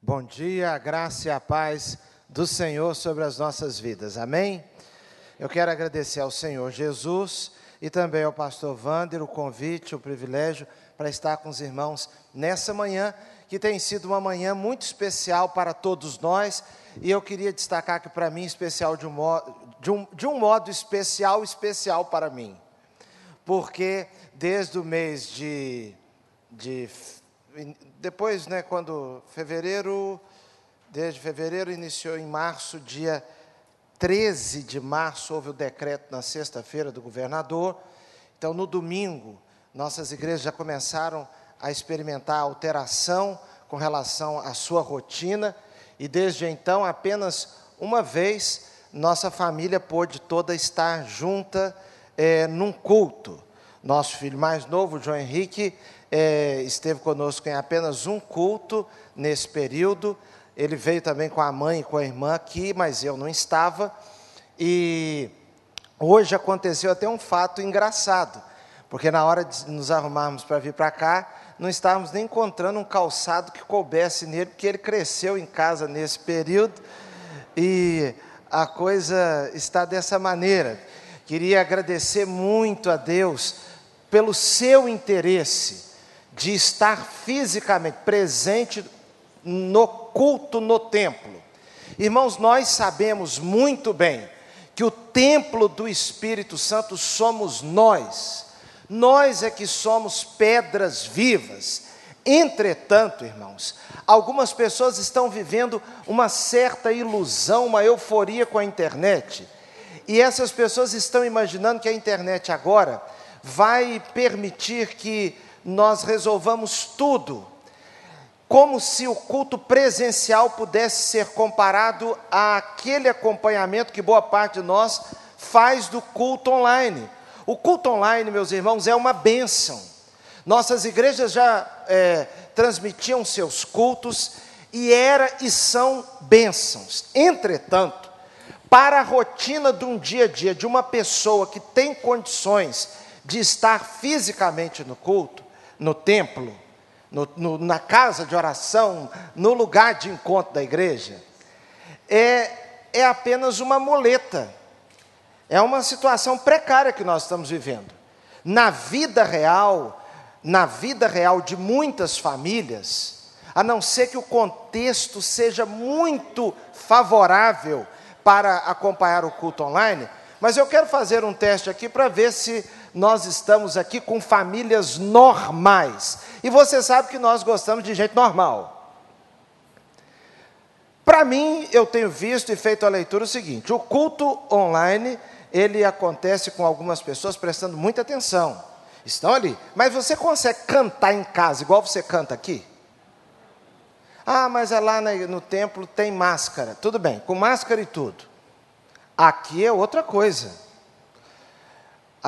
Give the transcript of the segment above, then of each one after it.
Bom dia, a graça e a paz do Senhor sobre as nossas vidas. Amém? Eu quero agradecer ao Senhor Jesus e também ao pastor Wander o convite, o privilégio para estar com os irmãos nessa manhã, que tem sido uma manhã muito especial para todos nós, e eu queria destacar que para mim especial de um modo, de um, de um modo especial, especial para mim. Porque desde o mês de, de depois, né, quando fevereiro, desde fevereiro iniciou em março, dia 13 de março, houve o decreto na sexta-feira do governador. Então, no domingo, nossas igrejas já começaram a experimentar alteração com relação à sua rotina, e desde então, apenas uma vez, nossa família pôde toda estar junta é, num culto. Nosso filho mais novo, João Henrique, é, esteve conosco em apenas um culto nesse período. Ele veio também com a mãe e com a irmã aqui, mas eu não estava. E hoje aconteceu até um fato engraçado, porque na hora de nos arrumarmos para vir para cá, não estávamos nem encontrando um calçado que coubesse nele, porque ele cresceu em casa nesse período e a coisa está dessa maneira. Queria agradecer muito a Deus pelo seu interesse de estar fisicamente presente no culto no templo. Irmãos, nós sabemos muito bem que o templo do Espírito Santo somos nós. Nós é que somos pedras vivas. Entretanto, irmãos, algumas pessoas estão vivendo uma certa ilusão, uma euforia com a internet. E essas pessoas estão imaginando que a internet agora vai permitir que nós resolvamos tudo, como se o culto presencial pudesse ser comparado àquele acompanhamento que boa parte de nós faz do culto online. O culto online, meus irmãos, é uma bênção. Nossas igrejas já é, transmitiam seus cultos e era e são bênçãos. Entretanto, para a rotina de um dia a dia de uma pessoa que tem condições de estar fisicamente no culto, no templo, no, no, na casa de oração, no lugar de encontro da igreja, é, é apenas uma muleta, é uma situação precária que nós estamos vivendo. Na vida real, na vida real de muitas famílias, a não ser que o contexto seja muito favorável para acompanhar o culto online, mas eu quero fazer um teste aqui para ver se nós estamos aqui com famílias normais. E você sabe que nós gostamos de gente normal. Para mim, eu tenho visto e feito a leitura o seguinte: o culto online, ele acontece com algumas pessoas prestando muita atenção. Estão ali. Mas você consegue cantar em casa igual você canta aqui? Ah, mas é lá no templo tem máscara. Tudo bem, com máscara e tudo. Aqui é outra coisa.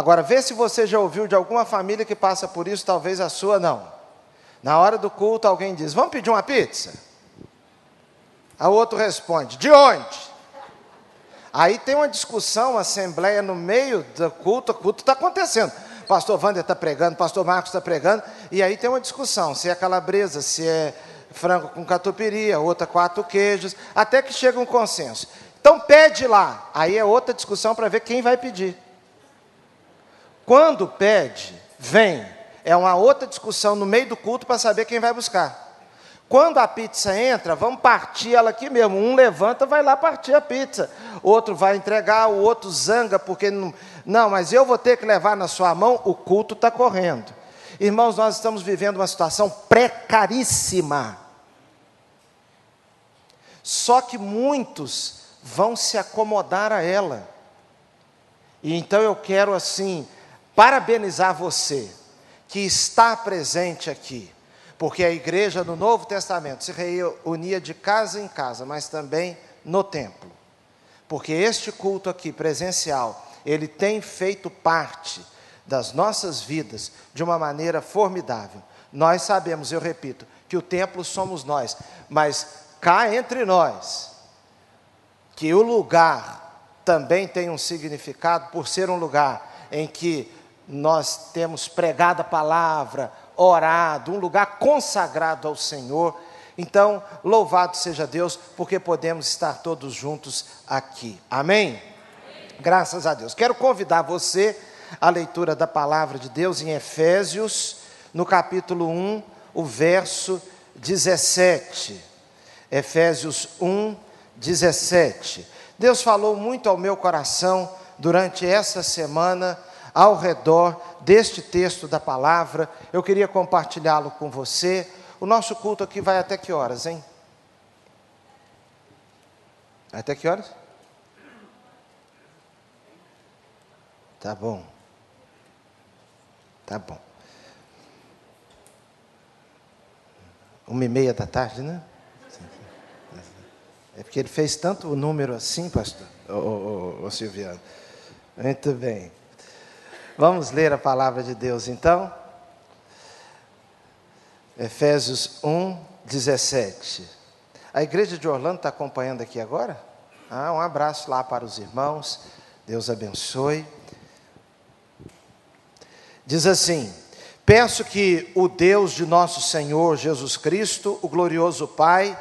Agora, vê se você já ouviu de alguma família que passa por isso, talvez a sua não. Na hora do culto, alguém diz: Vamos pedir uma pizza? A outro responde: De onde? Aí tem uma discussão, uma assembleia no meio do culto, o culto está acontecendo. Pastor Wander está pregando, pastor Marcos está pregando, e aí tem uma discussão: se é calabresa, se é frango com catupiry, outra quatro queijos, até que chega um consenso. Então pede lá. Aí é outra discussão para ver quem vai pedir. Quando pede, vem. É uma outra discussão no meio do culto para saber quem vai buscar. Quando a pizza entra, vamos partir ela aqui mesmo. Um levanta, vai lá partir a pizza. Outro vai entregar, o outro zanga, porque não. Não, mas eu vou ter que levar na sua mão, o culto está correndo. Irmãos, nós estamos vivendo uma situação precaríssima. Só que muitos vão se acomodar a ela. E então eu quero assim parabenizar você que está presente aqui, porque a igreja no Novo Testamento se reunia de casa em casa, mas também no templo. Porque este culto aqui presencial, ele tem feito parte das nossas vidas de uma maneira formidável. Nós sabemos, eu repito, que o templo somos nós, mas cá entre nós, que o lugar também tem um significado por ser um lugar em que nós temos pregado a palavra, orado, um lugar consagrado ao Senhor. Então, louvado seja Deus, porque podemos estar todos juntos aqui. Amém? Amém? Graças a Deus. Quero convidar você à leitura da palavra de Deus em Efésios, no capítulo 1, o verso 17. Efésios 1, 17. Deus falou muito ao meu coração durante essa semana ao redor deste texto da palavra. Eu queria compartilhá-lo com você. O nosso culto aqui vai até que horas, hein? Até que horas? Tá bom. Tá bom. Uma e meia da tarde, né? É porque ele fez tanto o número assim, pastor, ô, ô, Silviano. Muito bem. Vamos ler a palavra de Deus então? Efésios 1, 17. A igreja de Orlando está acompanhando aqui agora? Ah, um abraço lá para os irmãos. Deus abençoe. Diz assim: Peço que o Deus de nosso Senhor Jesus Cristo, o glorioso Pai,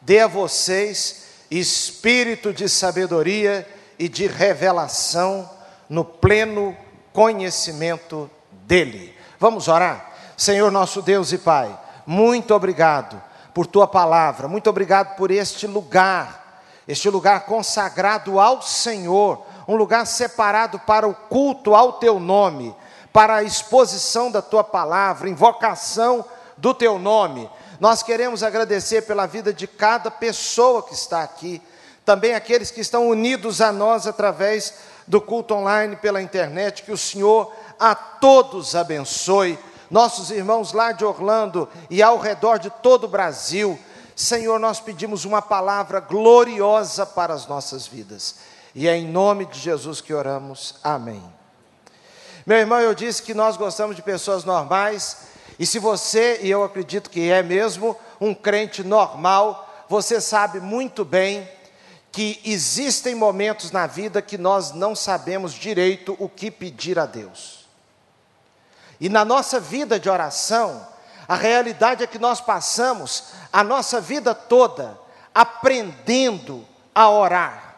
dê a vocês espírito de sabedoria e de revelação no pleno conhecimento dEle. Vamos orar? Senhor nosso Deus e Pai, muito obrigado por tua palavra, muito obrigado por este lugar, este lugar consagrado ao Senhor, um lugar separado para o culto ao teu nome, para a exposição da tua palavra, invocação do teu nome. Nós queremos agradecer pela vida de cada pessoa que está aqui, também aqueles que estão unidos a nós através do culto online pela internet, que o Senhor a todos abençoe. Nossos irmãos lá de Orlando e ao redor de todo o Brasil, Senhor, nós pedimos uma palavra gloriosa para as nossas vidas. E é em nome de Jesus que oramos. Amém. Meu irmão, eu disse que nós gostamos de pessoas normais, e se você, e eu acredito que é mesmo, um crente normal, você sabe muito bem que existem momentos na vida que nós não sabemos direito o que pedir a Deus. E na nossa vida de oração, a realidade é que nós passamos a nossa vida toda aprendendo a orar.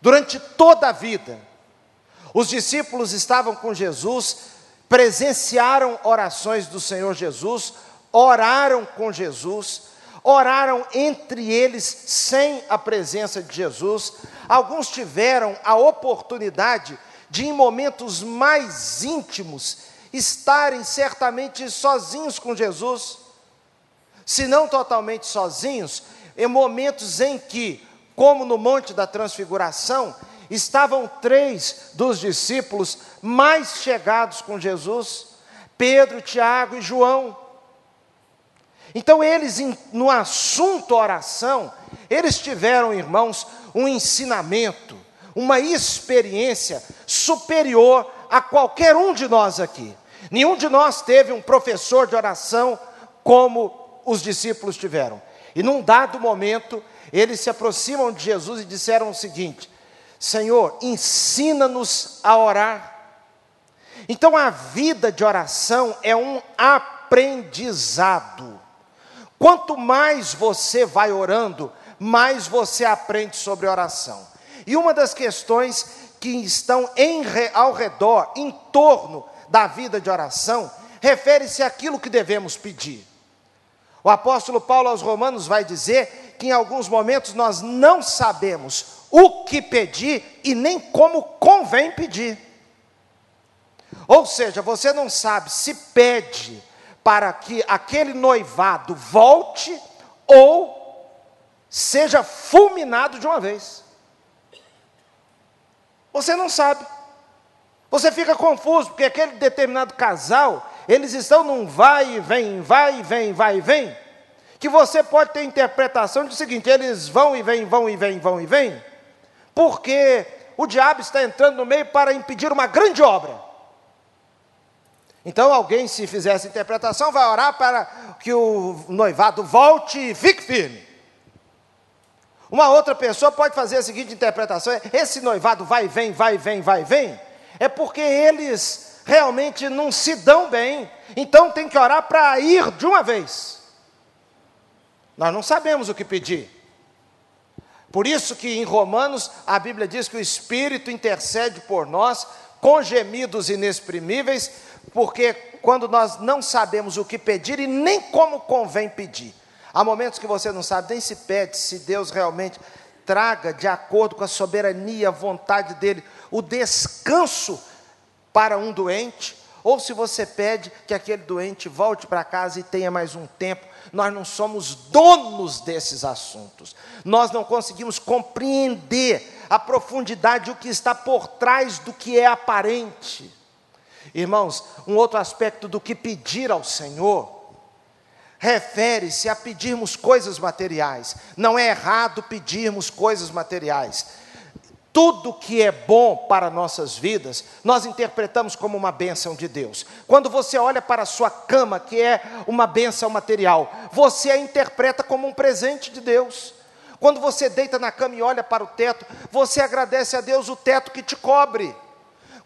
Durante toda a vida, os discípulos estavam com Jesus, presenciaram orações do Senhor Jesus, oraram com Jesus, oraram entre eles sem a presença de Jesus. Alguns tiveram a oportunidade de, em momentos mais íntimos, estarem certamente sozinhos com Jesus, se não totalmente sozinhos, em momentos em que, como no Monte da Transfiguração, estavam três dos discípulos mais chegados com Jesus, Pedro, Tiago e João. Então, eles, no assunto oração, eles tiveram, irmãos, um ensinamento, uma experiência superior a qualquer um de nós aqui. Nenhum de nós teve um professor de oração como os discípulos tiveram. E num dado momento, eles se aproximam de Jesus e disseram o seguinte: Senhor, ensina-nos a orar. Então a vida de oração é um aprendizado. Quanto mais você vai orando, mais você aprende sobre oração. E uma das questões que estão em, ao redor, em torno da vida de oração, refere-se àquilo que devemos pedir. O apóstolo Paulo aos Romanos vai dizer que em alguns momentos nós não sabemos o que pedir e nem como convém pedir. Ou seja, você não sabe se pede para que aquele noivado volte ou seja fulminado de uma vez. Você não sabe. Você fica confuso, porque aquele determinado casal, eles estão num vai e vem, vai e vem, vai e vem, que você pode ter interpretação de seguinte: eles vão e vêm, vão e vêm, vão e vêm, porque o diabo está entrando no meio para impedir uma grande obra. Então, alguém, se fizer essa interpretação, vai orar para que o noivado volte e fique firme. Uma outra pessoa pode fazer a seguinte interpretação: esse noivado vai e vem, vai e vem, vai e vem, é porque eles realmente não se dão bem, então tem que orar para ir de uma vez. Nós não sabemos o que pedir. Por isso que em Romanos a Bíblia diz que o Espírito intercede por nós com gemidos inexprimíveis, porque quando nós não sabemos o que pedir e nem como convém pedir. Há momentos que você não sabe nem se pede se Deus realmente traga de acordo com a soberania, a vontade dele, o descanso para um doente, ou se você pede que aquele doente volte para casa e tenha mais um tempo nós não somos donos desses assuntos. Nós não conseguimos compreender a profundidade, o que está por trás do que é aparente. Irmãos, um outro aspecto do que pedir ao Senhor refere-se a pedirmos coisas materiais. Não é errado pedirmos coisas materiais tudo que é bom para nossas vidas, nós interpretamos como uma bênção de Deus. Quando você olha para a sua cama, que é uma bênção material, você a interpreta como um presente de Deus. Quando você deita na cama e olha para o teto, você agradece a Deus o teto que te cobre.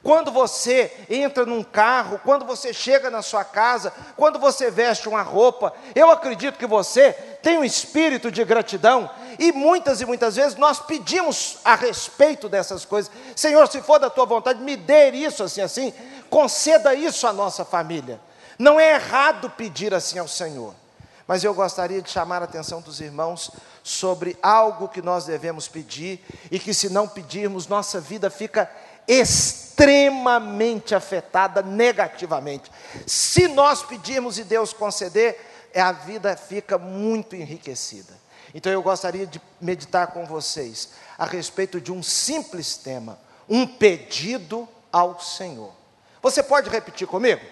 Quando você entra num carro, quando você chega na sua casa, quando você veste uma roupa, eu acredito que você tem um espírito de gratidão e muitas e muitas vezes nós pedimos a respeito dessas coisas. Senhor, se for da tua vontade, me dê isso assim assim, conceda isso à nossa família. Não é errado pedir assim ao Senhor. Mas eu gostaria de chamar a atenção dos irmãos sobre algo que nós devemos pedir e que se não pedirmos, nossa vida fica extremamente afetada negativamente. Se nós pedirmos e Deus conceder, a vida fica muito enriquecida. Então eu gostaria de meditar com vocês a respeito de um simples tema, um pedido ao Senhor. Você pode repetir comigo?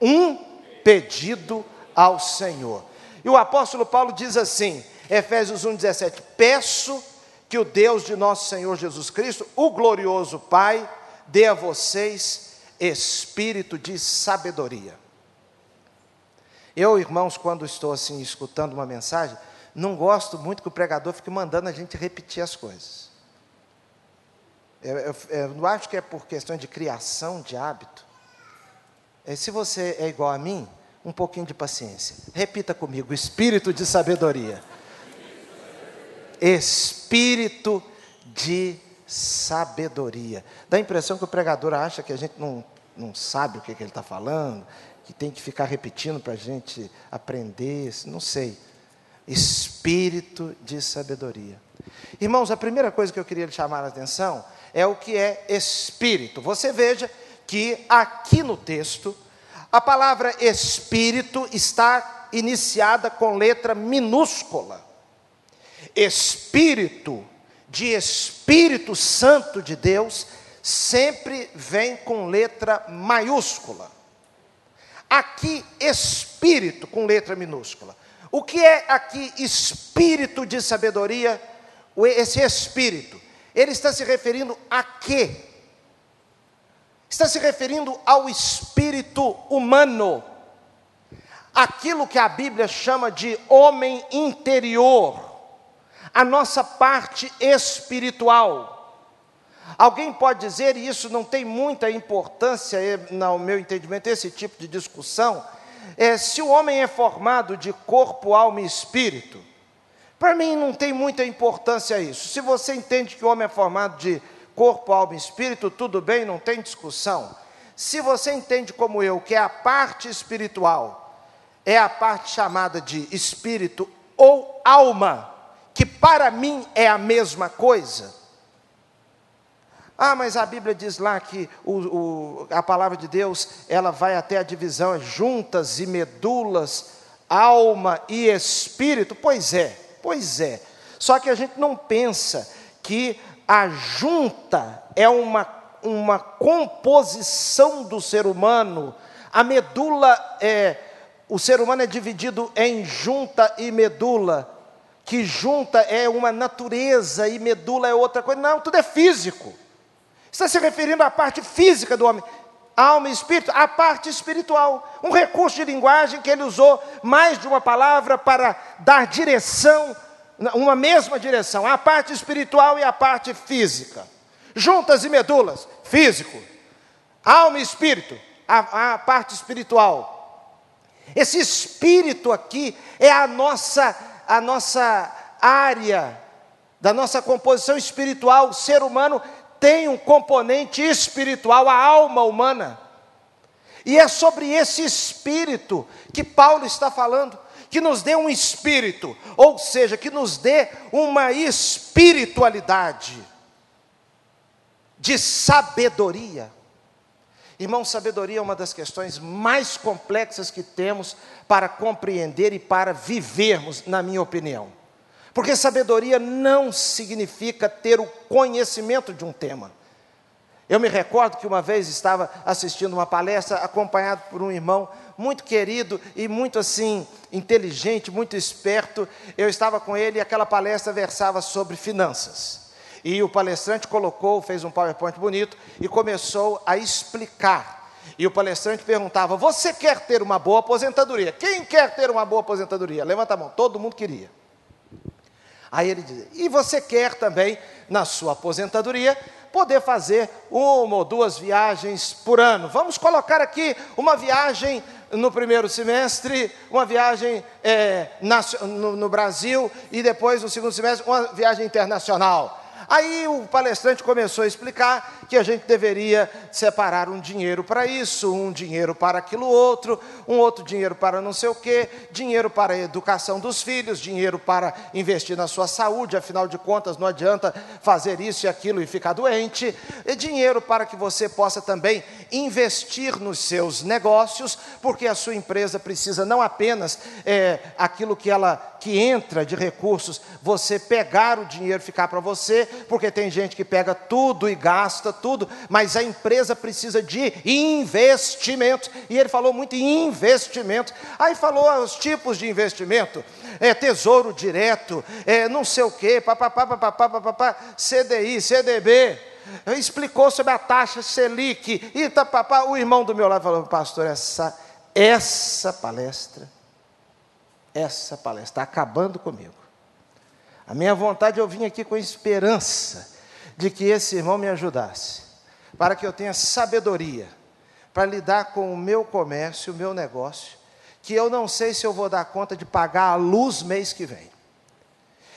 Um pedido ao Senhor. E o apóstolo Paulo diz assim, Efésios 1,17: Peço que o Deus de nosso Senhor Jesus Cristo, o glorioso Pai, dê a vocês espírito de sabedoria. Eu, irmãos, quando estou assim escutando uma mensagem, não gosto muito que o pregador fique mandando a gente repetir as coisas. Eu, eu, eu não acho que é por questão de criação de hábito. É, se você é igual a mim, um pouquinho de paciência. Repita comigo: espírito de sabedoria. Espírito de sabedoria. Dá a impressão que o pregador acha que a gente não, não sabe o que, que ele está falando, que tem que ficar repetindo para a gente aprender, não sei. Espírito de sabedoria. Irmãos, a primeira coisa que eu queria chamar a atenção é o que é espírito. Você veja que aqui no texto, a palavra espírito está iniciada com letra minúscula. Espírito de Espírito Santo de Deus sempre vem com letra maiúscula. Aqui, Espírito com letra minúscula. O que é aqui espírito de sabedoria? Esse espírito, ele está se referindo a quê? Está se referindo ao espírito humano, aquilo que a Bíblia chama de homem interior a nossa parte espiritual. Alguém pode dizer, e isso não tem muita importância, no meu entendimento, esse tipo de discussão, é, se o homem é formado de corpo, alma e espírito, para mim não tem muita importância isso. Se você entende que o homem é formado de corpo, alma e espírito, tudo bem, não tem discussão. Se você entende como eu que é a parte espiritual é a parte chamada de espírito ou alma, que para mim é a mesma coisa. Ah, mas a Bíblia diz lá que o, o, a palavra de Deus ela vai até a divisão juntas e medulas, alma e espírito. Pois é, pois é. Só que a gente não pensa que a junta é uma, uma composição do ser humano. A medula é o ser humano é dividido em junta e medula que junta é uma natureza e medula é outra coisa. Não, tudo é físico. Está se referindo à parte física do homem, alma e espírito, à parte espiritual. Um recurso de linguagem que ele usou mais de uma palavra para dar direção, uma mesma direção, a parte espiritual e a parte física. Juntas e medulas, físico. Alma e espírito, a, a parte espiritual. Esse espírito aqui é a nossa a nossa área, da nossa composição espiritual. O ser humano tem um componente espiritual, a alma humana. E é sobre esse espírito que Paulo está falando, que nos dê um espírito, ou seja, que nos dê uma espiritualidade de sabedoria. Irmão, sabedoria é uma das questões mais complexas que temos para compreender e para vivermos, na minha opinião. Porque sabedoria não significa ter o conhecimento de um tema. Eu me recordo que uma vez estava assistindo uma palestra acompanhado por um irmão muito querido e muito assim inteligente, muito esperto. Eu estava com ele e aquela palestra versava sobre finanças. E o palestrante colocou, fez um PowerPoint bonito e começou a explicar. E o palestrante perguntava: Você quer ter uma boa aposentadoria? Quem quer ter uma boa aposentadoria? Levanta a mão, todo mundo queria. Aí ele dizia: E você quer também, na sua aposentadoria, poder fazer uma ou duas viagens por ano? Vamos colocar aqui uma viagem no primeiro semestre, uma viagem é, no, no Brasil e depois, no segundo semestre, uma viagem internacional. Aí o palestrante começou a explicar que a gente deveria separar um dinheiro para isso, um dinheiro para aquilo outro, um outro dinheiro para não sei o quê, dinheiro para a educação dos filhos, dinheiro para investir na sua saúde, afinal de contas não adianta fazer isso e aquilo e ficar doente, e dinheiro para que você possa também investir nos seus negócios, porque a sua empresa precisa não apenas é, aquilo que ela que entra de recursos, você pegar o dinheiro ficar para você, porque tem gente que pega tudo e gasta tudo, mas a empresa precisa de investimento. E ele falou muito em investimento. Aí falou os tipos de investimento: é, tesouro direto, é, não sei o quê, papapá, papapá, papapá, CDI, CDB. Explicou sobre a taxa Selic. E papá, o irmão do meu lado falou, pastor, essa, essa palestra, essa palestra está acabando comigo. A minha vontade eu vim aqui com esperança de que esse irmão me ajudasse, para que eu tenha sabedoria para lidar com o meu comércio, o meu negócio, que eu não sei se eu vou dar conta de pagar a luz mês que vem.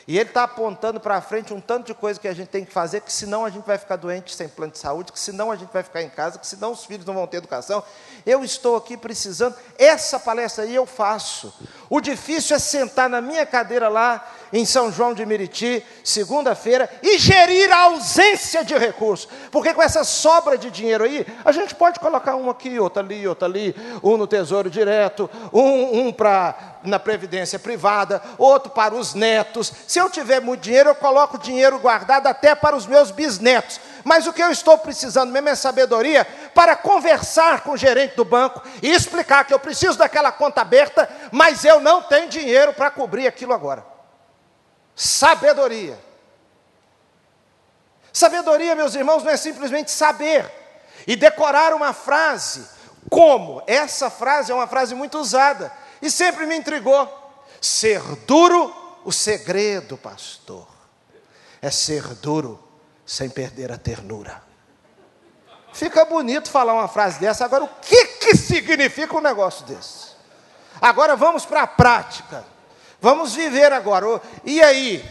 E ele está apontando para frente um tanto de coisa que a gente tem que fazer, que senão a gente vai ficar doente sem plano de saúde, que senão a gente vai ficar em casa, que senão os filhos não vão ter educação. Eu estou aqui precisando, essa palestra aí eu faço. O difícil é sentar na minha cadeira lá em São João de Meriti, segunda-feira, e gerir a ausência de recursos. Porque com essa sobra de dinheiro aí, a gente pode colocar um aqui, outro ali, outro ali, um no Tesouro Direto, um, um para na Previdência Privada, outro para os netos. Se eu tiver muito dinheiro, eu coloco dinheiro guardado até para os meus bisnetos. Mas o que eu estou precisando mesmo é sabedoria para conversar com o gerente do banco e explicar que eu preciso daquela conta aberta, mas eu não tenho dinheiro para cobrir aquilo agora. Sabedoria. Sabedoria, meus irmãos, não é simplesmente saber e decorar uma frase. Como? Essa frase é uma frase muito usada e sempre me intrigou. Ser duro, o segredo, pastor, é ser duro sem perder a ternura. Fica bonito falar uma frase dessa, agora o que, que significa um negócio desse? Agora vamos para a prática. Vamos viver agora. E aí?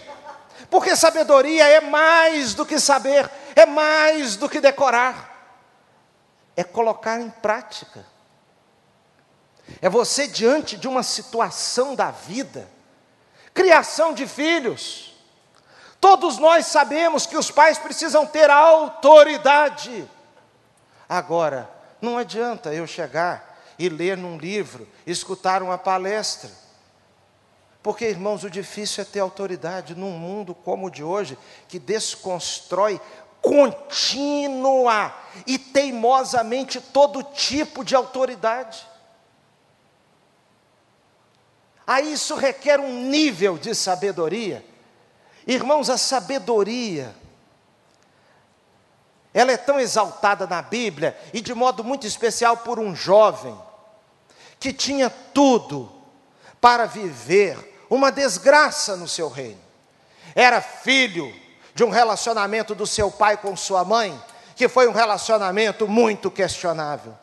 Porque sabedoria é mais do que saber, é mais do que decorar, é colocar em prática. É você diante de uma situação da vida, criação de filhos. Todos nós sabemos que os pais precisam ter autoridade. Agora, não adianta eu chegar e ler num livro, escutar uma palestra porque, irmãos, o difícil é ter autoridade num mundo como o de hoje, que desconstrói contínua e teimosamente todo tipo de autoridade. Aí isso requer um nível de sabedoria. Irmãos, a sabedoria, ela é tão exaltada na Bíblia, e de modo muito especial por um jovem, que tinha tudo para viver uma desgraça no seu reino. Era filho de um relacionamento do seu pai com sua mãe, que foi um relacionamento muito questionável.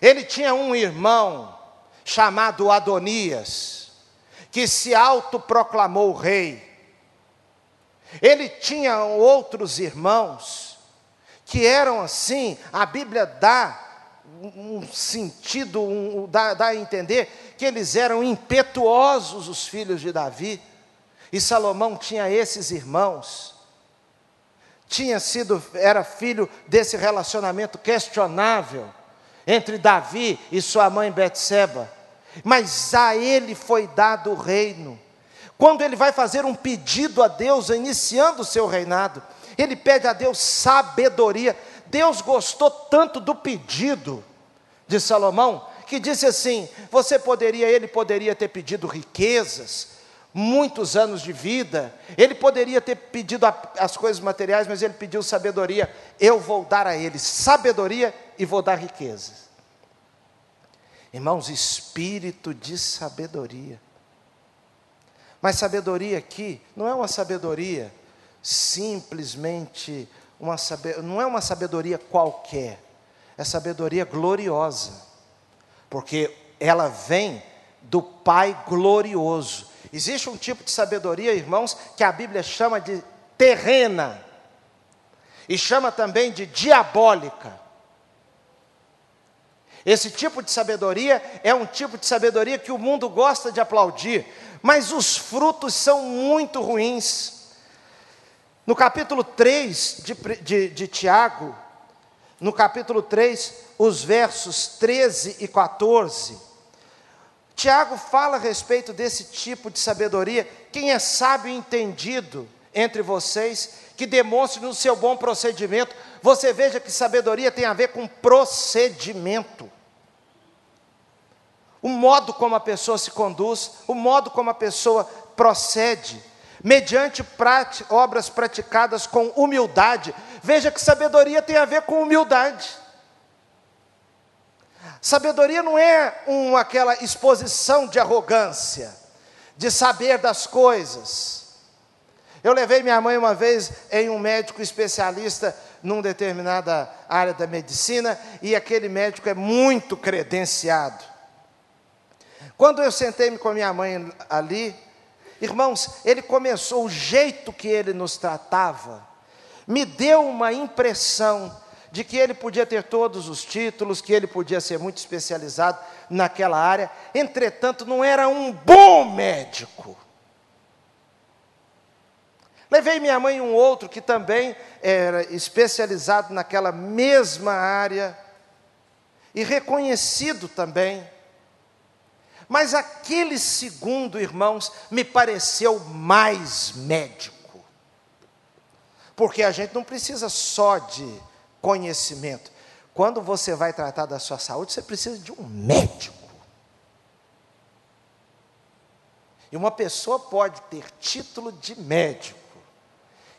Ele tinha um irmão chamado Adonias, que se autoproclamou rei. Ele tinha outros irmãos que eram assim, a Bíblia dá um sentido, um, dá, dá a entender que eles eram impetuosos, os filhos de Davi. E Salomão tinha esses irmãos. Tinha sido, era filho desse relacionamento questionável entre Davi e sua mãe Betseba. Mas a ele foi dado o reino. Quando ele vai fazer um pedido a Deus, iniciando o seu reinado, ele pede a Deus sabedoria. Deus gostou tanto do pedido de Salomão, que disse assim: você poderia, ele poderia ter pedido riquezas, muitos anos de vida, ele poderia ter pedido as coisas materiais, mas ele pediu sabedoria. Eu vou dar a ele sabedoria e vou dar riquezas. Irmãos, espírito de sabedoria. Mas sabedoria aqui não é uma sabedoria simplesmente uma não é uma sabedoria qualquer, é sabedoria gloriosa, porque ela vem do Pai glorioso. Existe um tipo de sabedoria, irmãos, que a Bíblia chama de terrena, e chama também de diabólica. Esse tipo de sabedoria é um tipo de sabedoria que o mundo gosta de aplaudir, mas os frutos são muito ruins. No capítulo 3 de, de, de Tiago, no capítulo 3, os versos 13 e 14, Tiago fala a respeito desse tipo de sabedoria. Quem é sábio e entendido entre vocês, que demonstre no seu bom procedimento. Você veja que sabedoria tem a ver com procedimento. O modo como a pessoa se conduz, o modo como a pessoa procede mediante obras praticadas com humildade. Veja que sabedoria tem a ver com humildade. Sabedoria não é um, aquela exposição de arrogância, de saber das coisas. Eu levei minha mãe uma vez em um médico especialista numa determinada área da medicina e aquele médico é muito credenciado. Quando eu sentei-me com a minha mãe ali, Irmãos, ele começou, o jeito que ele nos tratava, me deu uma impressão de que ele podia ter todos os títulos, que ele podia ser muito especializado naquela área, entretanto, não era um bom médico. Levei minha mãe um outro que também era especializado naquela mesma área e reconhecido também. Mas aquele segundo, irmãos, me pareceu mais médico. Porque a gente não precisa só de conhecimento. Quando você vai tratar da sua saúde, você precisa de um médico. E uma pessoa pode ter título de médico,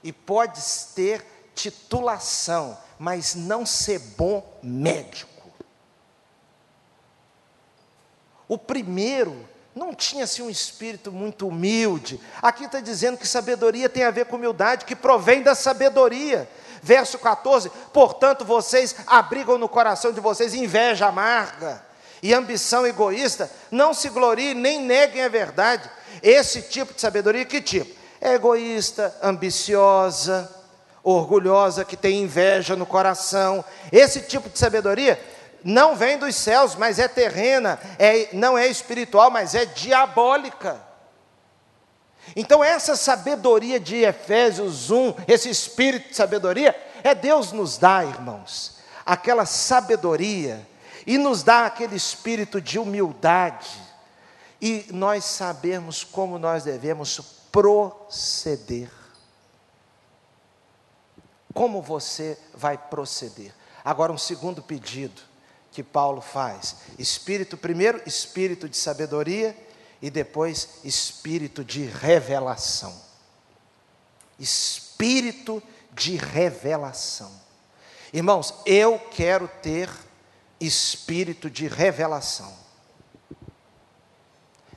e pode ter titulação, mas não ser bom médico. O primeiro não tinha assim um espírito muito humilde. Aqui está dizendo que sabedoria tem a ver com humildade, que provém da sabedoria. Verso 14: Portanto, vocês abrigam no coração de vocês inveja amarga e ambição egoísta, não se gloriem nem neguem a verdade. Esse tipo de sabedoria, que tipo? É egoísta, ambiciosa, orgulhosa, que tem inveja no coração. Esse tipo de sabedoria não vem dos céus, mas é terrena, é, não é espiritual, mas é diabólica. Então, essa sabedoria de Efésios 1, esse espírito de sabedoria, é Deus nos dá, irmãos, aquela sabedoria, e nos dá aquele espírito de humildade, e nós sabemos como nós devemos proceder. Como você vai proceder? Agora, um segundo pedido que Paulo faz. Espírito, primeiro, espírito de sabedoria e depois espírito de revelação. Espírito de revelação. Irmãos, eu quero ter espírito de revelação.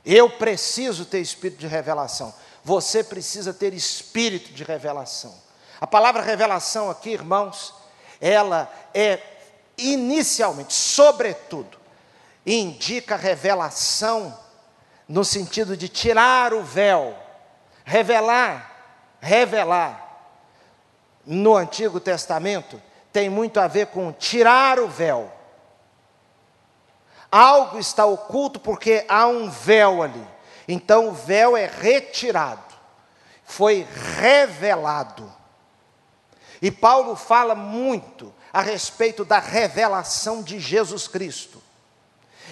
Eu preciso ter espírito de revelação. Você precisa ter espírito de revelação. A palavra revelação aqui, irmãos, ela é inicialmente, sobretudo, indica revelação no sentido de tirar o véu, revelar, revelar. No Antigo Testamento tem muito a ver com tirar o véu. Algo está oculto porque há um véu ali. Então o véu é retirado, foi revelado. E Paulo fala muito a respeito da revelação de Jesus Cristo.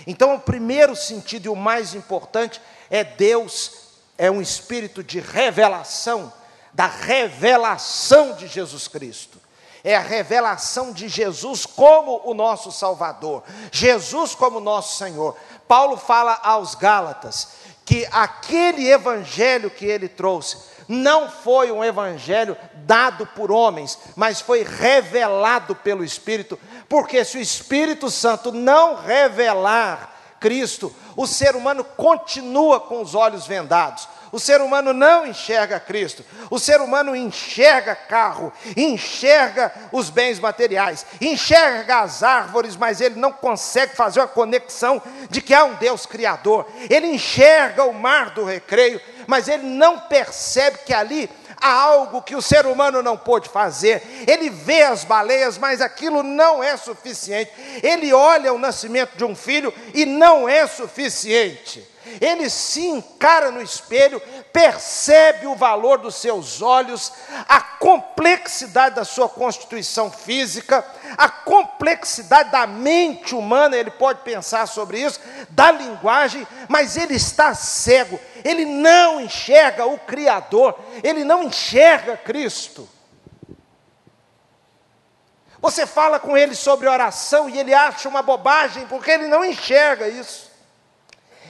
Então, o primeiro sentido e o mais importante é Deus é um espírito de revelação, da revelação de Jesus Cristo. É a revelação de Jesus como o nosso Salvador, Jesus como nosso Senhor. Paulo fala aos Gálatas que aquele evangelho que ele trouxe não foi um evangelho dado por homens, mas foi revelado pelo Espírito, porque se o Espírito Santo não revelar Cristo, o ser humano continua com os olhos vendados. O ser humano não enxerga Cristo. O ser humano enxerga carro, enxerga os bens materiais, enxerga as árvores, mas ele não consegue fazer uma conexão de que há um Deus criador. Ele enxerga o mar do recreio, mas ele não percebe que ali há algo que o ser humano não pôde fazer. Ele vê as baleias, mas aquilo não é suficiente. Ele olha o nascimento de um filho e não é suficiente. Ele se encara no espelho, percebe o valor dos seus olhos, a complexidade da sua constituição física, a complexidade da mente humana, ele pode pensar sobre isso, da linguagem, mas ele está cego, ele não enxerga o Criador, ele não enxerga Cristo. Você fala com ele sobre oração e ele acha uma bobagem, porque ele não enxerga isso.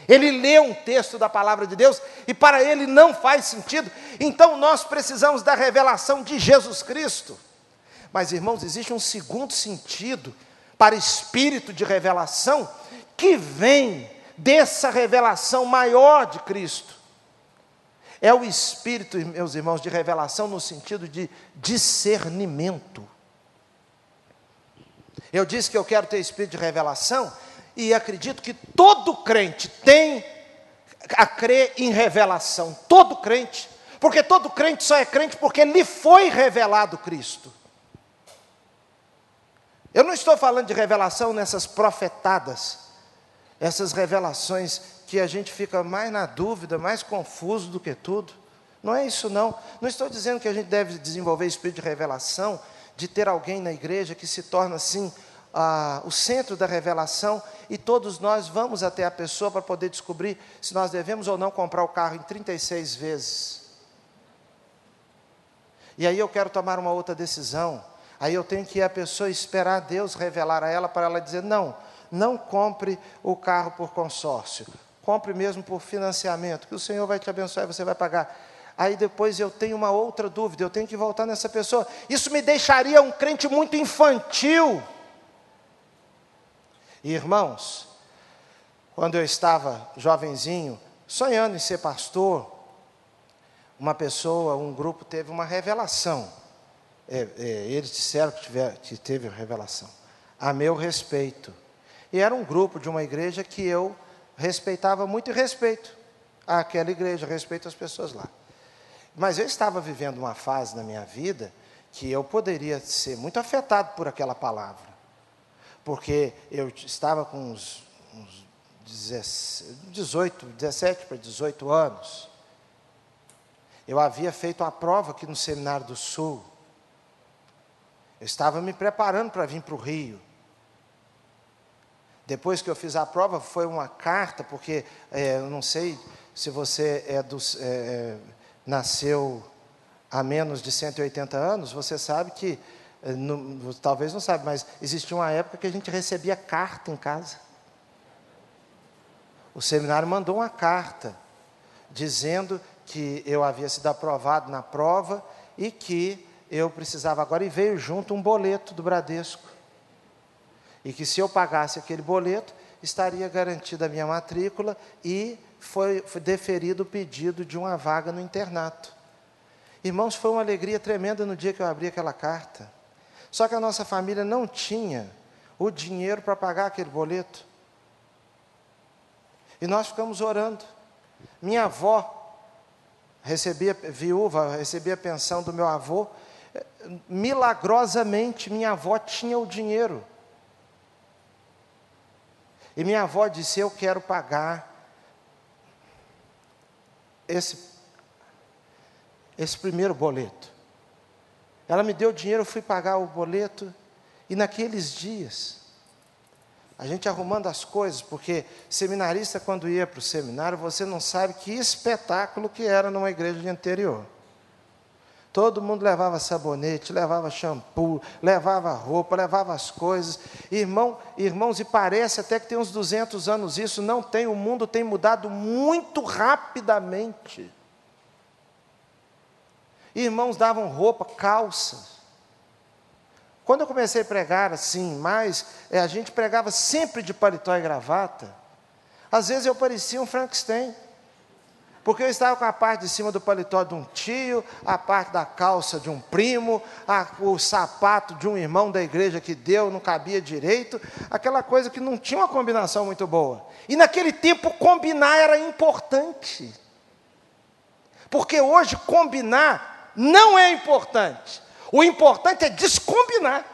Ele lê um texto da palavra de Deus e para ele não faz sentido. Então nós precisamos da revelação de Jesus Cristo. Mas irmãos, existe um segundo sentido para espírito de revelação que vem dessa revelação maior de Cristo. É o espírito, meus irmãos, de revelação no sentido de discernimento. Eu disse que eu quero ter espírito de revelação, e acredito que todo crente tem a crer em revelação, todo crente, porque todo crente só é crente porque lhe foi revelado Cristo. Eu não estou falando de revelação nessas profetadas, essas revelações que a gente fica mais na dúvida, mais confuso do que tudo. Não é isso não. Não estou dizendo que a gente deve desenvolver espírito de revelação, de ter alguém na igreja que se torna assim ah, o centro da revelação e todos nós vamos até a pessoa para poder descobrir se nós devemos ou não comprar o carro em 36 vezes. E aí eu quero tomar uma outra decisão. Aí eu tenho que ir à pessoa esperar Deus revelar a ela para ela dizer: não, não compre o carro por consórcio, compre mesmo por financiamento, que o Senhor vai te abençoar e você vai pagar. Aí depois eu tenho uma outra dúvida, eu tenho que voltar nessa pessoa. Isso me deixaria um crente muito infantil. Irmãos, quando eu estava jovenzinho, sonhando em ser pastor, uma pessoa, um grupo teve uma revelação. É, é, eles disseram que, tiver, que teve revelação, a meu respeito. E era um grupo de uma igreja que eu respeitava muito e respeito aquela igreja, respeito as pessoas lá. Mas eu estava vivendo uma fase na minha vida que eu poderia ser muito afetado por aquela palavra porque eu estava com uns, uns 18, 17 para 18 anos. Eu havia feito a prova aqui no Seminário do Sul. Eu estava me preparando para vir para o Rio. Depois que eu fiz a prova, foi uma carta, porque é, eu não sei se você é dos, é, é nasceu há menos de 180 anos, você sabe que eh, não, talvez não sabe, mas existia uma época que a gente recebia carta em casa. O seminário mandou uma carta dizendo que eu havia sido aprovado na prova e que eu precisava agora, e veio junto um boleto do Bradesco. E que se eu pagasse aquele boleto, estaria garantida a minha matrícula e foi, foi deferido o pedido de uma vaga no internato. Irmãos, foi uma alegria tremenda no dia que eu abri aquela carta. Só que a nossa família não tinha o dinheiro para pagar aquele boleto. E nós ficamos orando. Minha avó recebia, viúva, recebia a pensão do meu avô. Milagrosamente, minha avó tinha o dinheiro. E minha avó disse: Eu quero pagar esse, esse primeiro boleto. Ela me deu dinheiro, eu fui pagar o boleto, e naqueles dias, a gente arrumando as coisas, porque seminarista, quando ia para o seminário, você não sabe que espetáculo que era numa igreja de interior. Todo mundo levava sabonete, levava shampoo, levava roupa, levava as coisas. Irmão, irmãos, e parece até que tem uns 200 anos isso, não tem, o mundo tem mudado muito rapidamente. Irmãos davam roupa, calças. Quando eu comecei a pregar assim, mais, é, a gente pregava sempre de paletó e gravata. Às vezes eu parecia um Frankenstein. Porque eu estava com a parte de cima do paletó de um tio, a parte da calça de um primo, a, o sapato de um irmão da igreja que deu, não cabia direito, aquela coisa que não tinha uma combinação muito boa. E naquele tempo combinar era importante. Porque hoje combinar não é importante. O importante é descombinar.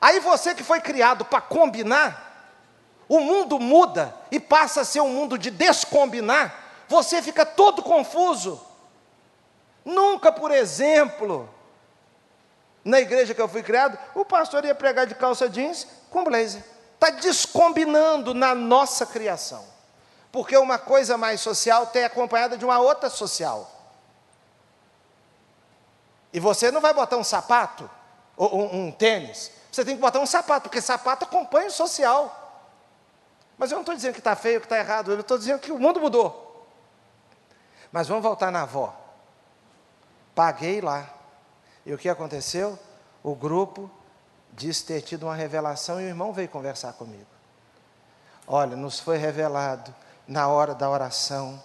Aí você que foi criado para combinar, o mundo muda e passa a ser um mundo de descombinar, você fica todo confuso. Nunca, por exemplo, na igreja que eu fui criado, o pastor ia pregar de calça jeans com blazer. Está descombinando na nossa criação. Porque uma coisa mais social tem acompanhada de uma outra social. E você não vai botar um sapato ou um, um tênis. Você tem que botar um sapato, porque sapato acompanha o social. Mas eu não estou dizendo que está feio, que está errado, eu estou dizendo que o mundo mudou. Mas vamos voltar na avó. Paguei lá. E o que aconteceu? O grupo disse ter tido uma revelação e o irmão veio conversar comigo. Olha, nos foi revelado na hora da oração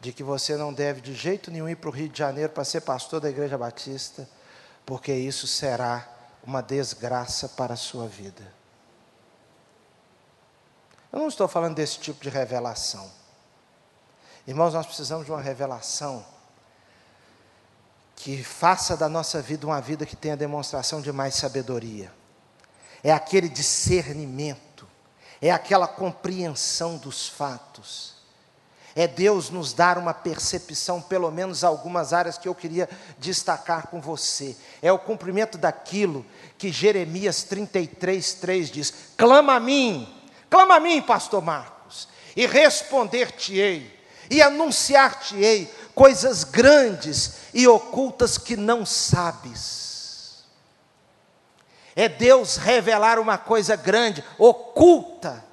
de que você não deve de jeito nenhum ir para o Rio de Janeiro para ser pastor da Igreja Batista, porque isso será uma desgraça para a sua vida. Eu não estou falando desse tipo de revelação. Irmãos, nós precisamos de uma revelação que faça da nossa vida uma vida que tenha demonstração de mais sabedoria. É aquele discernimento, é aquela compreensão dos fatos. É Deus nos dar uma percepção, pelo menos algumas áreas que eu queria destacar com você. É o cumprimento daquilo que Jeremias 33, 3 diz: clama a mim, Clama a mim, pastor Marcos, e responder-te-ei, e anunciar-te-ei coisas grandes e ocultas que não sabes. É Deus revelar uma coisa grande, oculta.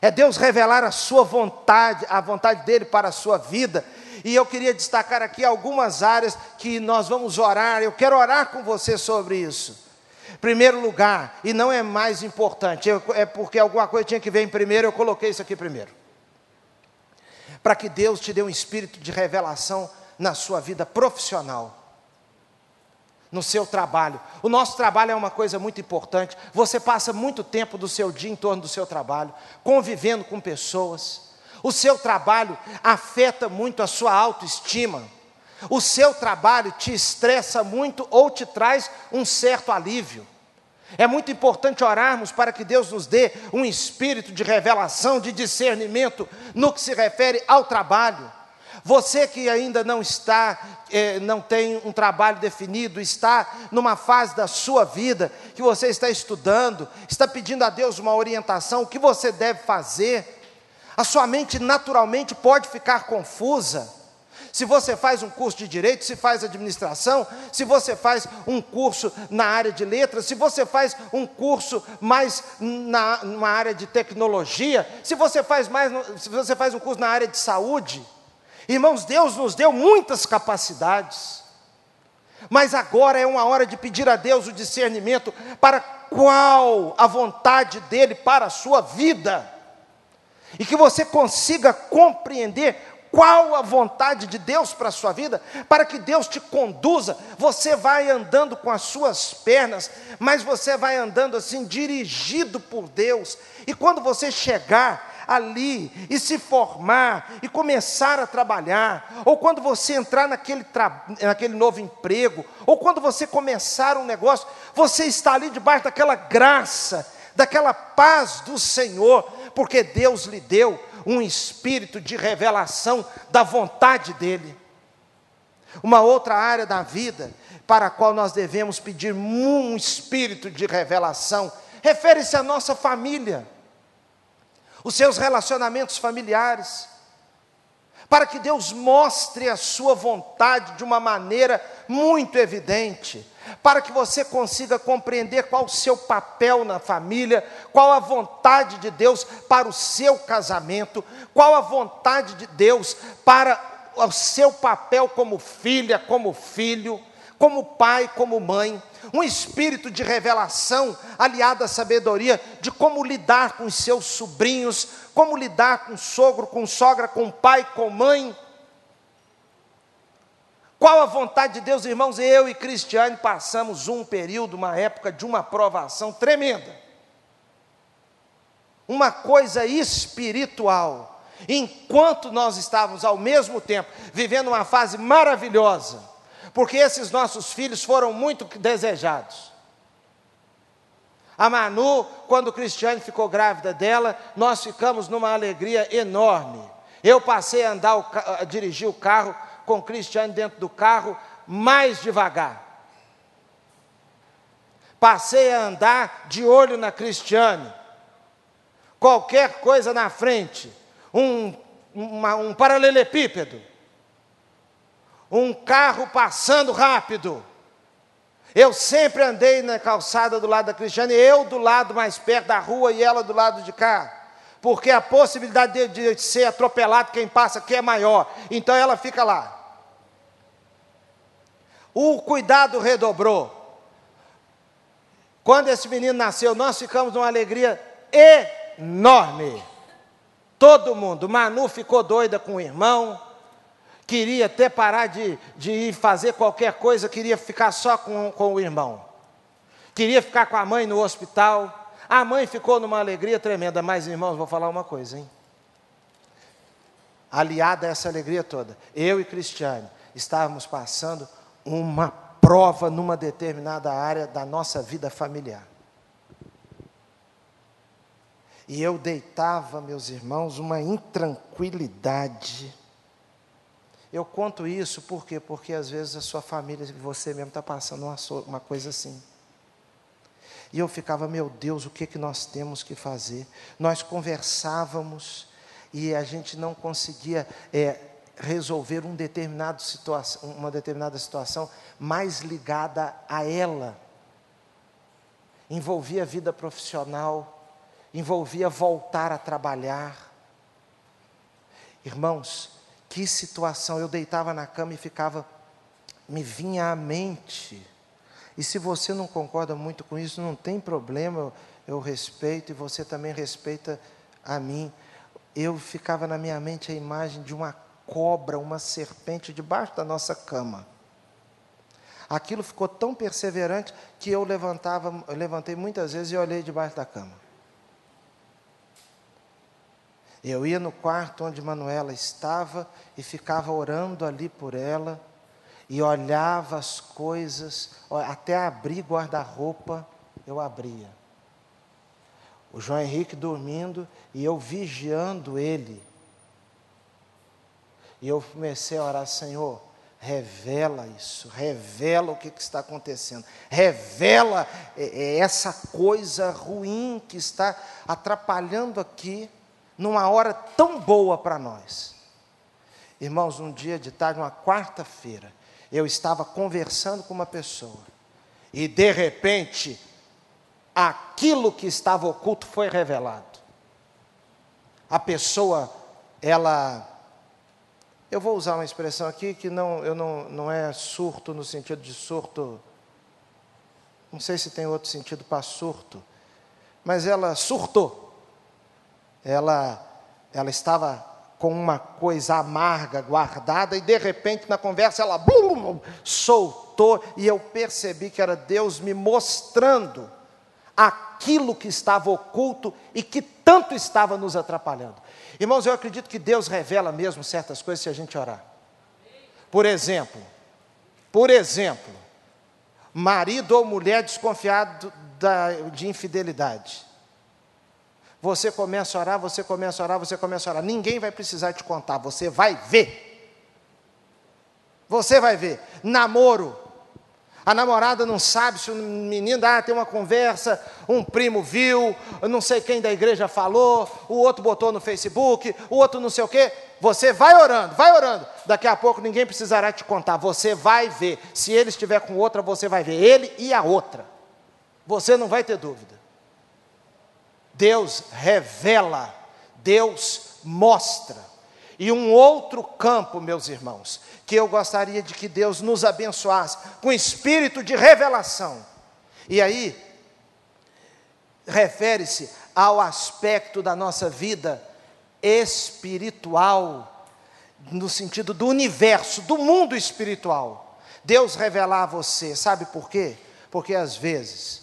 É Deus revelar a sua vontade, a vontade dele para a sua vida. E eu queria destacar aqui algumas áreas que nós vamos orar. Eu quero orar com você sobre isso. Primeiro lugar, e não é mais importante, é porque alguma coisa tinha que vir em primeiro, eu coloquei isso aqui primeiro. Para que Deus te dê um espírito de revelação na sua vida profissional, no seu trabalho. O nosso trabalho é uma coisa muito importante. Você passa muito tempo do seu dia em torno do seu trabalho, convivendo com pessoas. O seu trabalho afeta muito a sua autoestima. O seu trabalho te estressa muito ou te traz um certo alívio. É muito importante orarmos para que Deus nos dê um espírito de revelação, de discernimento no que se refere ao trabalho. Você que ainda não está, eh, não tem um trabalho definido, está numa fase da sua vida que você está estudando, está pedindo a Deus uma orientação, o que você deve fazer, a sua mente naturalmente pode ficar confusa. Se você faz um curso de direito, se faz administração, se você faz um curso na área de letras, se você faz um curso mais na numa área de tecnologia, se você faz mais, se você faz um curso na área de saúde, irmãos, Deus nos deu muitas capacidades. Mas agora é uma hora de pedir a Deus o discernimento para qual a vontade dele para a sua vida. E que você consiga compreender qual a vontade de Deus para a sua vida, para que Deus te conduza. Você vai andando com as suas pernas, mas você vai andando assim, dirigido por Deus. E quando você chegar ali e se formar e começar a trabalhar, ou quando você entrar naquele, naquele novo emprego, ou quando você começar um negócio, você está ali debaixo daquela graça, daquela paz do Senhor, porque Deus lhe deu um espírito de revelação da vontade dEle. Uma outra área da vida para a qual nós devemos pedir um espírito de revelação refere-se à nossa família os seus relacionamentos familiares, para que Deus mostre a sua vontade de uma maneira muito evidente, para que você consiga compreender qual o seu papel na família, qual a vontade de Deus para o seu casamento, qual a vontade de Deus para o seu papel como filha, como filho, como pai, como mãe um espírito de revelação aliado à sabedoria de como lidar com seus sobrinhos, como lidar com sogro, com sogra, com pai, com mãe. Qual a vontade de Deus, irmãos? Eu e Cristiane passamos um período, uma época de uma provação tremenda. Uma coisa espiritual. Enquanto nós estávamos ao mesmo tempo vivendo uma fase maravilhosa, porque esses nossos filhos foram muito desejados. A Manu, quando Cristiane ficou grávida dela, nós ficamos numa alegria enorme. Eu passei a andar, a dirigir o carro com Cristiane dentro do carro mais devagar. Passei a andar de olho na Cristiane. Qualquer coisa na frente, um, uma, um paralelepípedo, um carro passando rápido. Eu sempre andei na calçada do lado da Cristiane, eu do lado mais perto da rua e ela do lado de cá. Porque a possibilidade de, de ser atropelado quem passa aqui é maior. Então ela fica lá. O cuidado redobrou. Quando esse menino nasceu, nós ficamos numa alegria enorme. Todo mundo. Manu ficou doida com o irmão queria até parar de, de ir fazer qualquer coisa, queria ficar só com, com o irmão. Queria ficar com a mãe no hospital. A mãe ficou numa alegria tremenda, mas irmãos, vou falar uma coisa, hein? Aliada a essa alegria toda, eu e Cristiane estávamos passando uma prova numa determinada área da nossa vida familiar. E eu deitava, meus irmãos, uma intranquilidade eu conto isso por quê? Porque às vezes a sua família, você mesmo está passando uma, uma coisa assim. E eu ficava, meu Deus, o que, que nós temos que fazer? Nós conversávamos e a gente não conseguia é, resolver um determinado situação, uma determinada situação mais ligada a ela. Envolvia a vida profissional, envolvia voltar a trabalhar. Irmãos, que situação! Eu deitava na cama e ficava, me vinha à mente. E se você não concorda muito com isso, não tem problema, eu, eu respeito e você também respeita a mim. Eu ficava na minha mente a imagem de uma cobra, uma serpente debaixo da nossa cama. Aquilo ficou tão perseverante que eu levantava, eu levantei muitas vezes e olhei debaixo da cama. Eu ia no quarto onde Manuela estava e ficava orando ali por ela e olhava as coisas, até abrir guarda-roupa, eu abria. O João Henrique dormindo e eu vigiando ele. E eu comecei a orar, Senhor, revela isso, revela o que, que está acontecendo, revela é, é, essa coisa ruim que está atrapalhando aqui numa hora tão boa para nós. Irmãos, um dia de tarde, uma quarta-feira, eu estava conversando com uma pessoa e de repente aquilo que estava oculto foi revelado. A pessoa, ela eu vou usar uma expressão aqui que não, eu não, não é surto no sentido de surto. Não sei se tem outro sentido para surto, mas ela surtou ela, ela estava com uma coisa amarga guardada e de repente na conversa ela blum, soltou e eu percebi que era Deus me mostrando aquilo que estava oculto e que tanto estava nos atrapalhando. Irmãos, eu acredito que Deus revela mesmo certas coisas se a gente orar. Por exemplo, por exemplo, marido ou mulher desconfiado da, de infidelidade. Você começa a orar, você começa a orar, você começa a orar. Ninguém vai precisar te contar, você vai ver. Você vai ver. Namoro. A namorada não sabe se o menino ah, tem uma conversa, um primo viu, não sei quem da igreja falou, o outro botou no Facebook, o outro não sei o quê. Você vai orando, vai orando. Daqui a pouco ninguém precisará te contar, você vai ver. Se ele estiver com outra, você vai ver. Ele e a outra. Você não vai ter dúvida. Deus revela, Deus mostra. E um outro campo, meus irmãos, que eu gostaria de que Deus nos abençoasse com espírito de revelação. E aí, refere-se ao aspecto da nossa vida espiritual, no sentido do universo, do mundo espiritual. Deus revelar a você, sabe por quê? Porque às vezes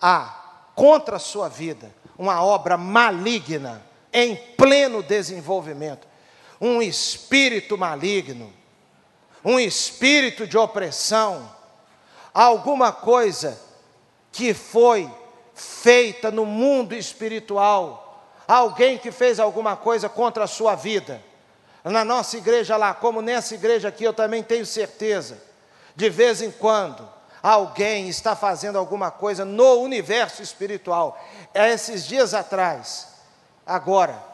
há contra a sua vida uma obra maligna em pleno desenvolvimento, um espírito maligno, um espírito de opressão, alguma coisa que foi feita no mundo espiritual, alguém que fez alguma coisa contra a sua vida. Na nossa igreja lá, como nessa igreja aqui, eu também tenho certeza, de vez em quando, alguém está fazendo alguma coisa no universo espiritual. É esses dias atrás, agora,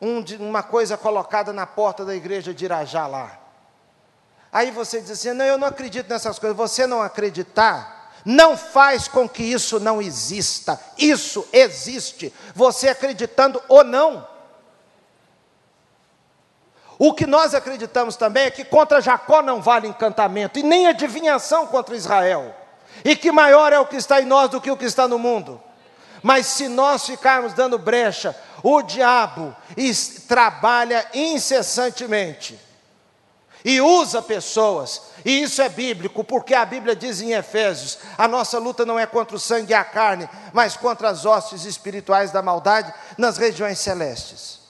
um, uma coisa colocada na porta da igreja de Irajá lá. Aí você diz assim: não, eu não acredito nessas coisas. Você não acreditar, não faz com que isso não exista. Isso existe. Você acreditando ou não. O que nós acreditamos também é que contra Jacó não vale encantamento, e nem adivinhação contra Israel, e que maior é o que está em nós do que o que está no mundo. Mas se nós ficarmos dando brecha, o diabo trabalha incessantemente e usa pessoas, e isso é bíblico, porque a Bíblia diz em Efésios: a nossa luta não é contra o sangue e a carne, mas contra as hostes espirituais da maldade nas regiões celestes.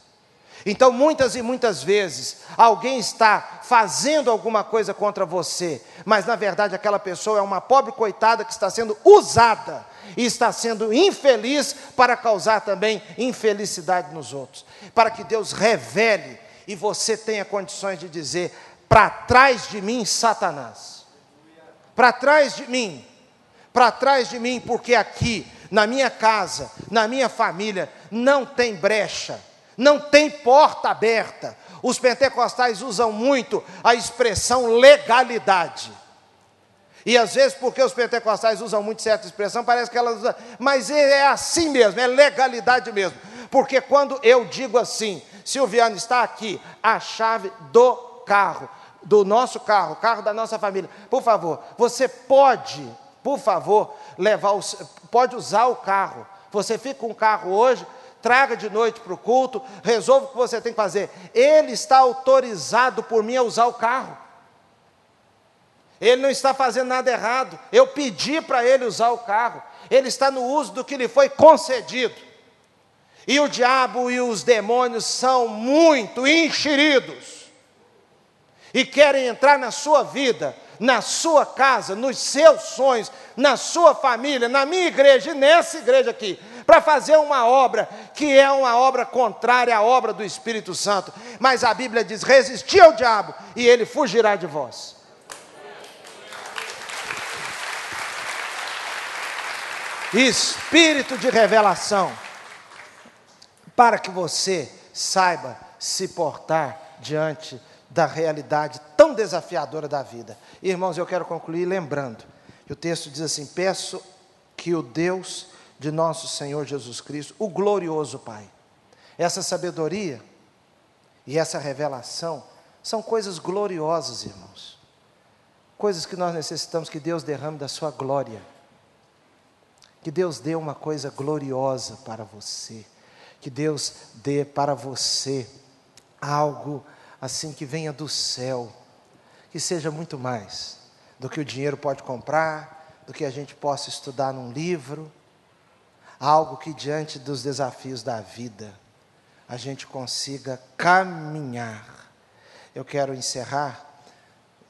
Então, muitas e muitas vezes, alguém está fazendo alguma coisa contra você, mas na verdade aquela pessoa é uma pobre coitada que está sendo usada e está sendo infeliz para causar também infelicidade nos outros. Para que Deus revele e você tenha condições de dizer: para trás de mim, Satanás. Para trás de mim, para trás de mim, porque aqui, na minha casa, na minha família, não tem brecha não tem porta aberta. Os pentecostais usam muito a expressão legalidade. E às vezes, porque os pentecostais usam muito certa expressão, parece que elas usam, mas é assim mesmo, é legalidade mesmo. Porque quando eu digo assim, Silviano está aqui, a chave do carro, do nosso carro, carro da nossa família. Por favor, você pode, por favor, levar o, pode usar o carro. Você fica com o carro hoje, traga de noite para o culto, resolva o que você tem que fazer. Ele está autorizado por mim a usar o carro. Ele não está fazendo nada errado. Eu pedi para ele usar o carro. Ele está no uso do que lhe foi concedido. E o diabo e os demônios são muito enxeridos. E querem entrar na sua vida, na sua casa, nos seus sonhos, na sua família, na minha igreja e nessa igreja aqui para fazer uma obra que é uma obra contrária à obra do Espírito Santo. Mas a Bíblia diz: resistir ao diabo e ele fugirá de vós. Espírito de revelação, para que você saiba se portar diante da realidade tão desafiadora da vida. Irmãos, eu quero concluir lembrando o texto diz assim: Peço que o Deus de nosso Senhor Jesus Cristo, o glorioso Pai. Essa sabedoria e essa revelação são coisas gloriosas, irmãos. Coisas que nós necessitamos que Deus derrame da sua glória. Que Deus dê uma coisa gloriosa para você. Que Deus dê para você algo assim que venha do céu, que seja muito mais do que o dinheiro pode comprar, do que a gente possa estudar num livro, algo que diante dos desafios da vida a gente consiga caminhar. Eu quero encerrar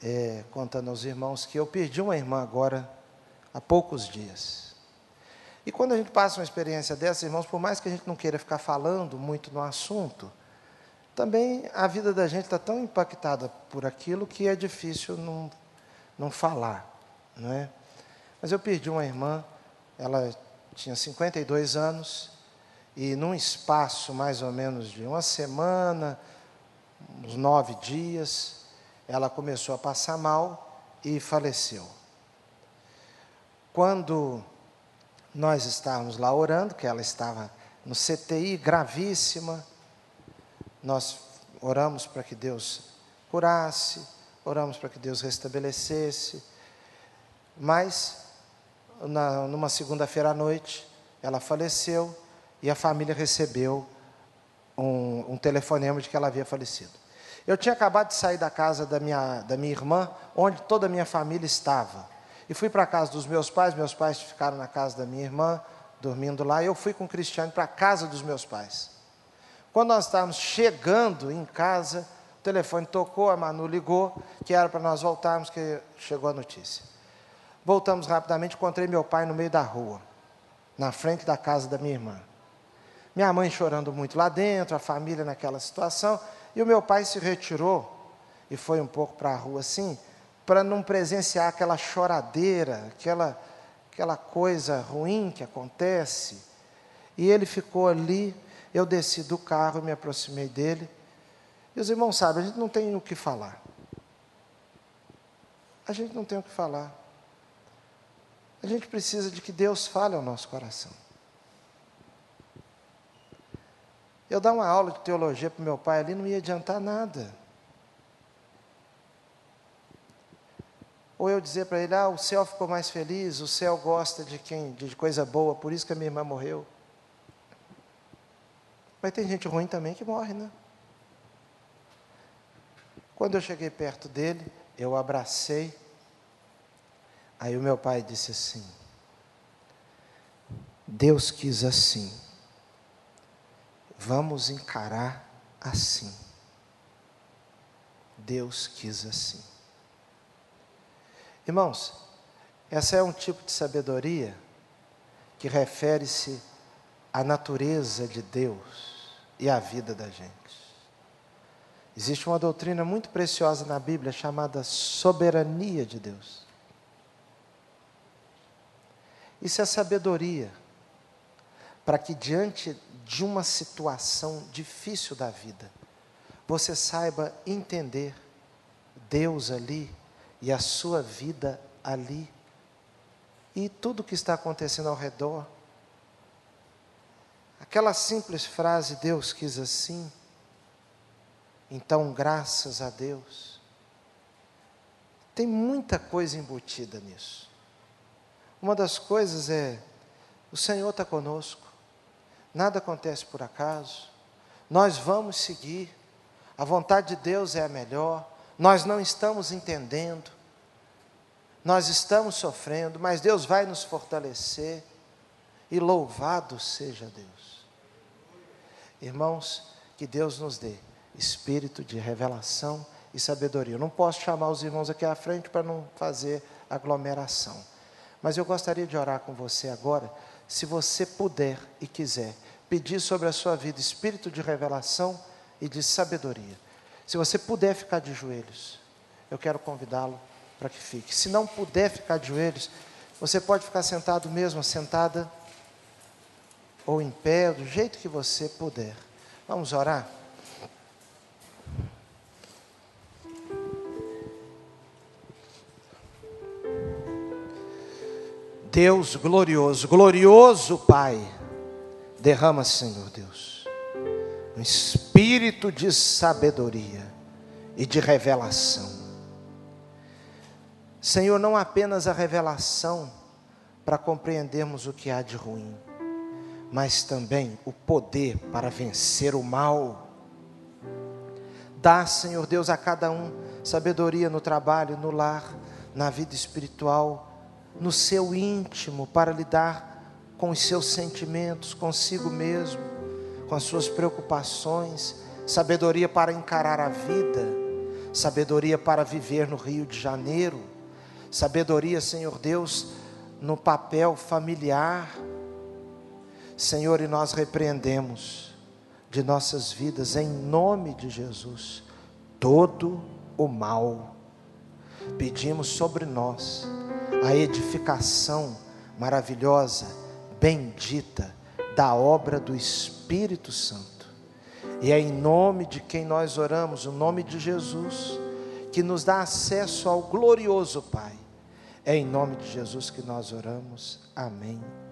é, contando aos irmãos que eu perdi uma irmã agora há poucos dias. E quando a gente passa uma experiência dessa, irmãos, por mais que a gente não queira ficar falando muito no assunto, também a vida da gente está tão impactada por aquilo que é difícil não, não falar, não é? Mas eu perdi uma irmã, ela tinha 52 anos, e num espaço mais ou menos de uma semana, uns nove dias, ela começou a passar mal e faleceu. Quando nós estávamos lá orando, que ela estava no CTI gravíssima, nós oramos para que Deus curasse, oramos para que Deus restabelecesse, mas na, numa segunda-feira à noite ela faleceu e a família recebeu um, um telefonema de que ela havia falecido. Eu tinha acabado de sair da casa da minha, da minha irmã, onde toda a minha família estava. E fui para a casa dos meus pais, meus pais ficaram na casa da minha irmã, dormindo lá, e eu fui com o Cristiano para a casa dos meus pais. Quando nós estávamos chegando em casa, o telefone tocou, a Manu ligou, que era para nós voltarmos, que chegou a notícia. Voltamos rapidamente, encontrei meu pai no meio da rua, na frente da casa da minha irmã. Minha mãe chorando muito lá dentro, a família naquela situação. E o meu pai se retirou e foi um pouco para a rua assim, para não presenciar aquela choradeira, aquela, aquela coisa ruim que acontece. E ele ficou ali, eu desci do carro, me aproximei dele. E os irmãos sabem, a gente não tem o que falar. A gente não tem o que falar. A gente precisa de que Deus fale ao nosso coração. Eu dar uma aula de teologia para meu pai ali não ia adiantar nada. Ou eu dizer para ele, ah, o céu ficou mais feliz, o céu gosta de quem, de coisa boa, por isso que a minha irmã morreu. Mas tem gente ruim também que morre, né? Quando eu cheguei perto dele, eu abracei. Aí o meu pai disse assim: Deus quis assim Vamos encarar assim. Deus quis assim. Irmãos, essa é um tipo de sabedoria que refere-se à natureza de Deus e à vida da gente. Existe uma doutrina muito preciosa na Bíblia chamada soberania de Deus. Isso é sabedoria para que diante de uma situação difícil da vida, você saiba entender Deus ali e a sua vida ali e tudo o que está acontecendo ao redor. Aquela simples frase, Deus quis assim, então graças a Deus. Tem muita coisa embutida nisso. Uma das coisas é: o Senhor está conosco. Nada acontece por acaso, nós vamos seguir, a vontade de Deus é a melhor, nós não estamos entendendo, nós estamos sofrendo, mas Deus vai nos fortalecer, e louvado seja Deus. Irmãos, que Deus nos dê espírito de revelação e sabedoria. Eu não posso chamar os irmãos aqui à frente para não fazer aglomeração, mas eu gostaria de orar com você agora, se você puder e quiser pedir sobre a sua vida espírito de revelação e de sabedoria. Se você puder ficar de joelhos, eu quero convidá-lo para que fique. Se não puder ficar de joelhos, você pode ficar sentado mesmo, sentada, ou em pé, do jeito que você puder. Vamos orar? Deus glorioso, glorioso Pai Derrama, Senhor Deus, um espírito de sabedoria e de revelação. Senhor, não apenas a revelação para compreendermos o que há de ruim, mas também o poder para vencer o mal. Dá, Senhor Deus, a cada um sabedoria no trabalho, no lar, na vida espiritual, no seu íntimo, para lidar com os seus sentimentos, consigo mesmo, com as suas preocupações, sabedoria para encarar a vida, sabedoria para viver no Rio de Janeiro, sabedoria, Senhor Deus, no papel familiar. Senhor, e nós repreendemos de nossas vidas, em nome de Jesus, todo o mal. Pedimos sobre nós a edificação maravilhosa, bendita, da obra do Espírito Santo. E é em nome de quem nós oramos, o nome de Jesus, que nos dá acesso ao glorioso Pai. É em nome de Jesus que nós oramos. Amém